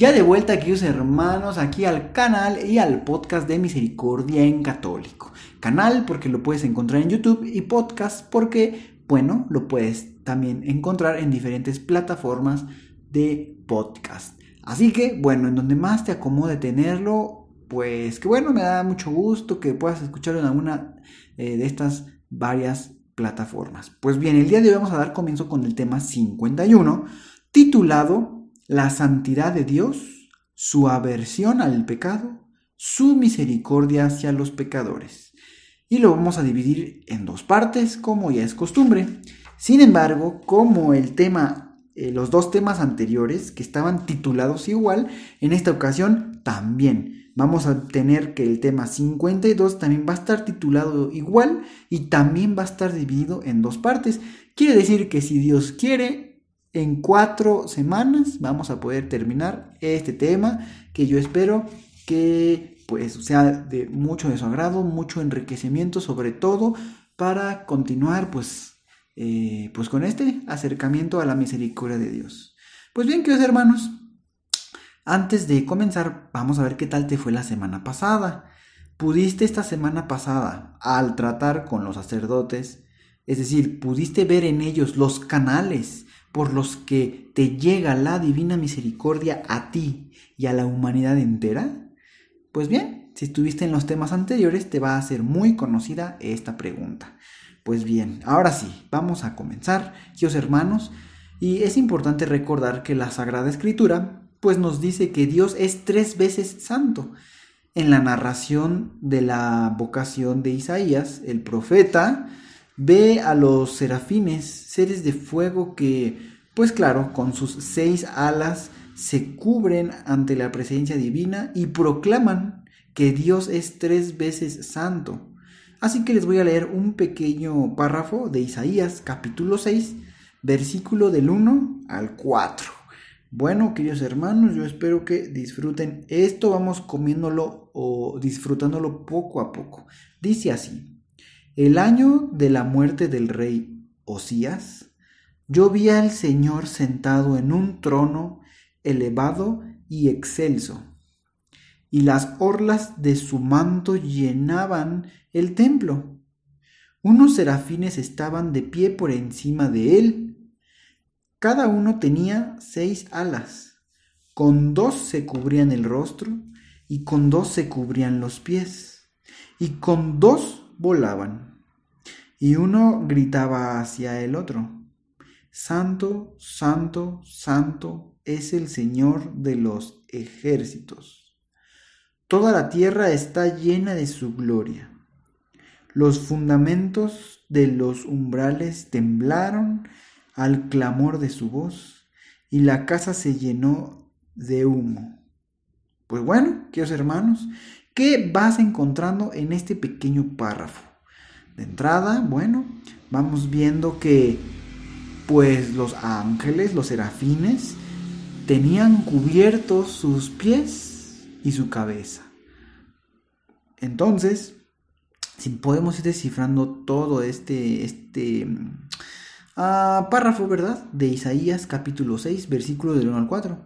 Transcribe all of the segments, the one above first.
Ya de vuelta, queridos hermanos, aquí al canal y al podcast de Misericordia en Católico. Canal porque lo puedes encontrar en YouTube y podcast porque, bueno, lo puedes también encontrar en diferentes plataformas de podcast. Así que, bueno, en donde más te acomode tenerlo, pues que bueno, me da mucho gusto que puedas escucharlo en alguna eh, de estas varias plataformas. Pues bien, el día de hoy vamos a dar comienzo con el tema 51, titulado La santidad de Dios, su aversión al pecado, su misericordia hacia los pecadores. Y lo vamos a dividir en dos partes, como ya es costumbre. Sin embargo, como el tema, eh, los dos temas anteriores, que estaban titulados igual, en esta ocasión también vamos a tener que el tema 52 también va a estar titulado igual y también va a estar dividido en dos partes. Quiere decir que si Dios quiere, en cuatro semanas vamos a poder terminar este tema que yo espero que pues sea de mucho de su agrado, mucho enriquecimiento sobre todo para continuar pues, eh, pues con este acercamiento a la misericordia de Dios. Pues bien, queridos hermanos, antes de comenzar, vamos a ver qué tal te fue la semana pasada. ¿Pudiste esta semana pasada, al tratar con los sacerdotes, es decir, pudiste ver en ellos los canales por los que te llega la divina misericordia a ti y a la humanidad entera? Pues bien, si estuviste en los temas anteriores, te va a ser muy conocida esta pregunta. Pues bien, ahora sí, vamos a comenzar, queridos hermanos, y es importante recordar que la Sagrada Escritura pues nos dice que Dios es tres veces santo. En la narración de la vocación de Isaías, el profeta ve a los serafines, seres de fuego que, pues claro, con sus seis alas se cubren ante la presencia divina y proclaman que Dios es tres veces santo. Así que les voy a leer un pequeño párrafo de Isaías capítulo 6, versículo del 1 al 4. Bueno, queridos hermanos, yo espero que disfruten esto. Vamos comiéndolo o disfrutándolo poco a poco. Dice así: El año de la muerte del rey Osías, yo vi al Señor sentado en un trono elevado y excelso, y las orlas de su manto llenaban el templo. Unos serafines estaban de pie por encima de él cada uno tenía seis alas, con dos se cubrían el rostro y con dos se cubrían los pies, y con dos volaban. Y uno gritaba hacia el otro, Santo, Santo, Santo es el Señor de los ejércitos. Toda la tierra está llena de su gloria. Los fundamentos de los umbrales temblaron al clamor de su voz, y la casa se llenó de humo. Pues bueno, queridos hermanos, ¿qué vas encontrando en este pequeño párrafo? De entrada, bueno, vamos viendo que pues los ángeles, los serafines, tenían cubiertos sus pies y su cabeza. Entonces, si podemos ir descifrando todo este, este párrafo, ¿verdad? De Isaías capítulo 6, versículo del 1 al 4.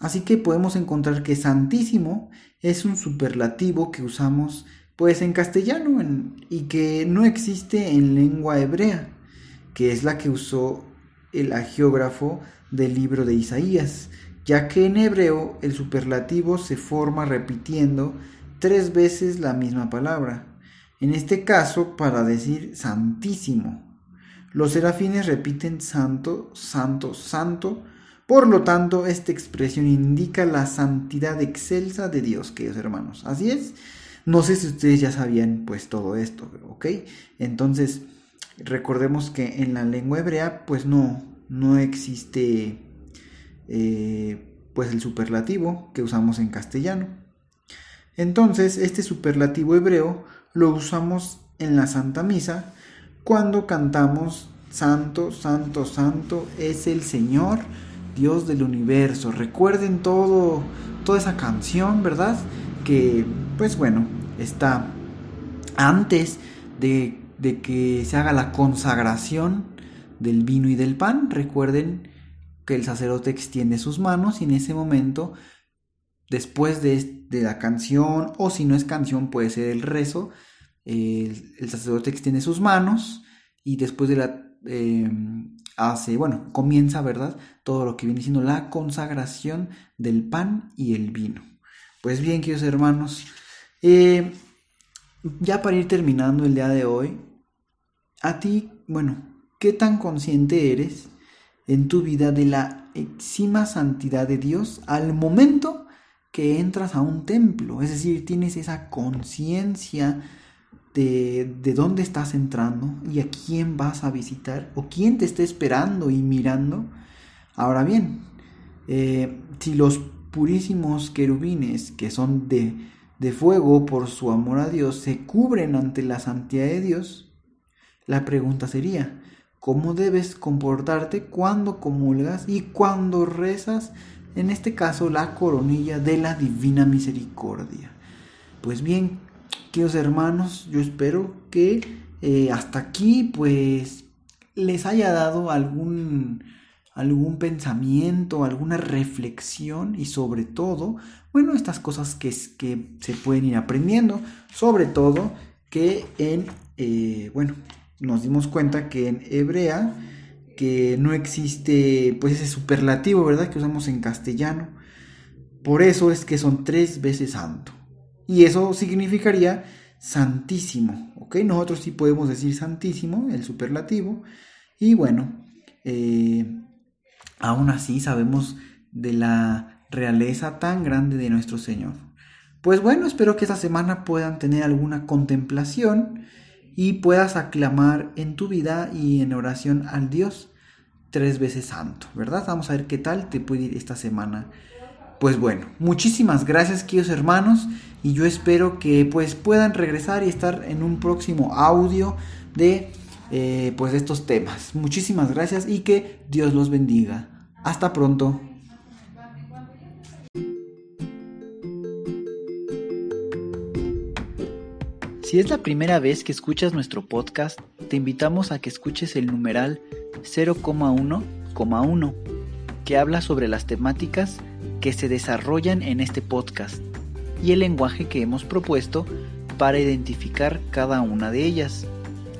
Así que podemos encontrar que santísimo es un superlativo que usamos pues en castellano y que no existe en lengua hebrea, que es la que usó el agiógrafo del libro de Isaías, ya que en hebreo el superlativo se forma repitiendo tres veces la misma palabra. En este caso, para decir santísimo. Los serafines repiten santo, santo, santo. Por lo tanto, esta expresión indica la santidad excelsa de Dios, queridos hermanos. Así es. No sé si ustedes ya sabían pues todo esto, ¿ok? Entonces, recordemos que en la lengua hebrea pues no, no existe eh, pues el superlativo que usamos en castellano. Entonces, este superlativo hebreo lo usamos en la Santa Misa cuando cantamos Santo, Santo, Santo es el Señor, Dios del universo. Recuerden todo, toda esa canción, ¿verdad? Que, pues bueno, está antes de, de que se haga la consagración del vino y del pan. Recuerden que el sacerdote extiende sus manos y en ese momento, después de, la canción, o si no es canción, puede ser el rezo, el, sacerdote extiende sus manos y después de la... Em, hace, bueno, comienza, ¿verdad? Todo lo que viene siendo la consagración del pan y el vino. Pues bien, queridos hermanos, eh, ya para ir terminando el día de hoy, a ti, bueno, ¿qué tan consciente eres en tu vida de la exima santidad de Dios al momento que entras a un templo. Es decir, tienes esa conciencia de, de, dónde estás entrando y a quién vas a visitar o quién te está esperando y mirando. Ahora bien, eh, si los purísimos querubines, que son de, de fuego por su amor a Dios, se cubren ante la santidad de Dios, la pregunta sería, cómo debes comportarte cuando comulgas y cuando rezas, en este caso la coronilla de la divina misericordia. Pues bien, queridos hermanos, yo espero que eh, hasta aquí pues les haya dado algún algún pensamiento, alguna reflexión y sobre todo, bueno, estas cosas que, se pueden ir aprendiendo, sobre todo que en, eh, bueno, nos dimos cuenta que en hebrea que no existe pues ese superlativo, ¿verdad? Que usamos en castellano. Por eso es que son tres veces santo. Y eso significaría santísimo, ¿ok? Nosotros sí podemos decir santísimo, el superlativo. Y bueno, eh, aún así sabemos de la realeza tan grande de nuestro Señor. Pues bueno, espero que esta semana puedan tener alguna contemplación y puedas aclamar en tu vida y en oración al Dios tres veces santo, ¿verdad? Vamos a ver qué tal te puede ir esta semana. Pues bueno, muchísimas gracias queridos hermanos y yo espero que pues puedan regresar y estar en un próximo audio de eh, pues estos temas. Muchísimas gracias y que Dios los bendiga. Hasta pronto. Si es la primera vez que escuchas nuestro podcast, te invitamos a que escuches el numeral 0,1,1, que habla sobre las temáticas que se desarrollan en este podcast y el lenguaje que hemos propuesto para identificar cada una de ellas,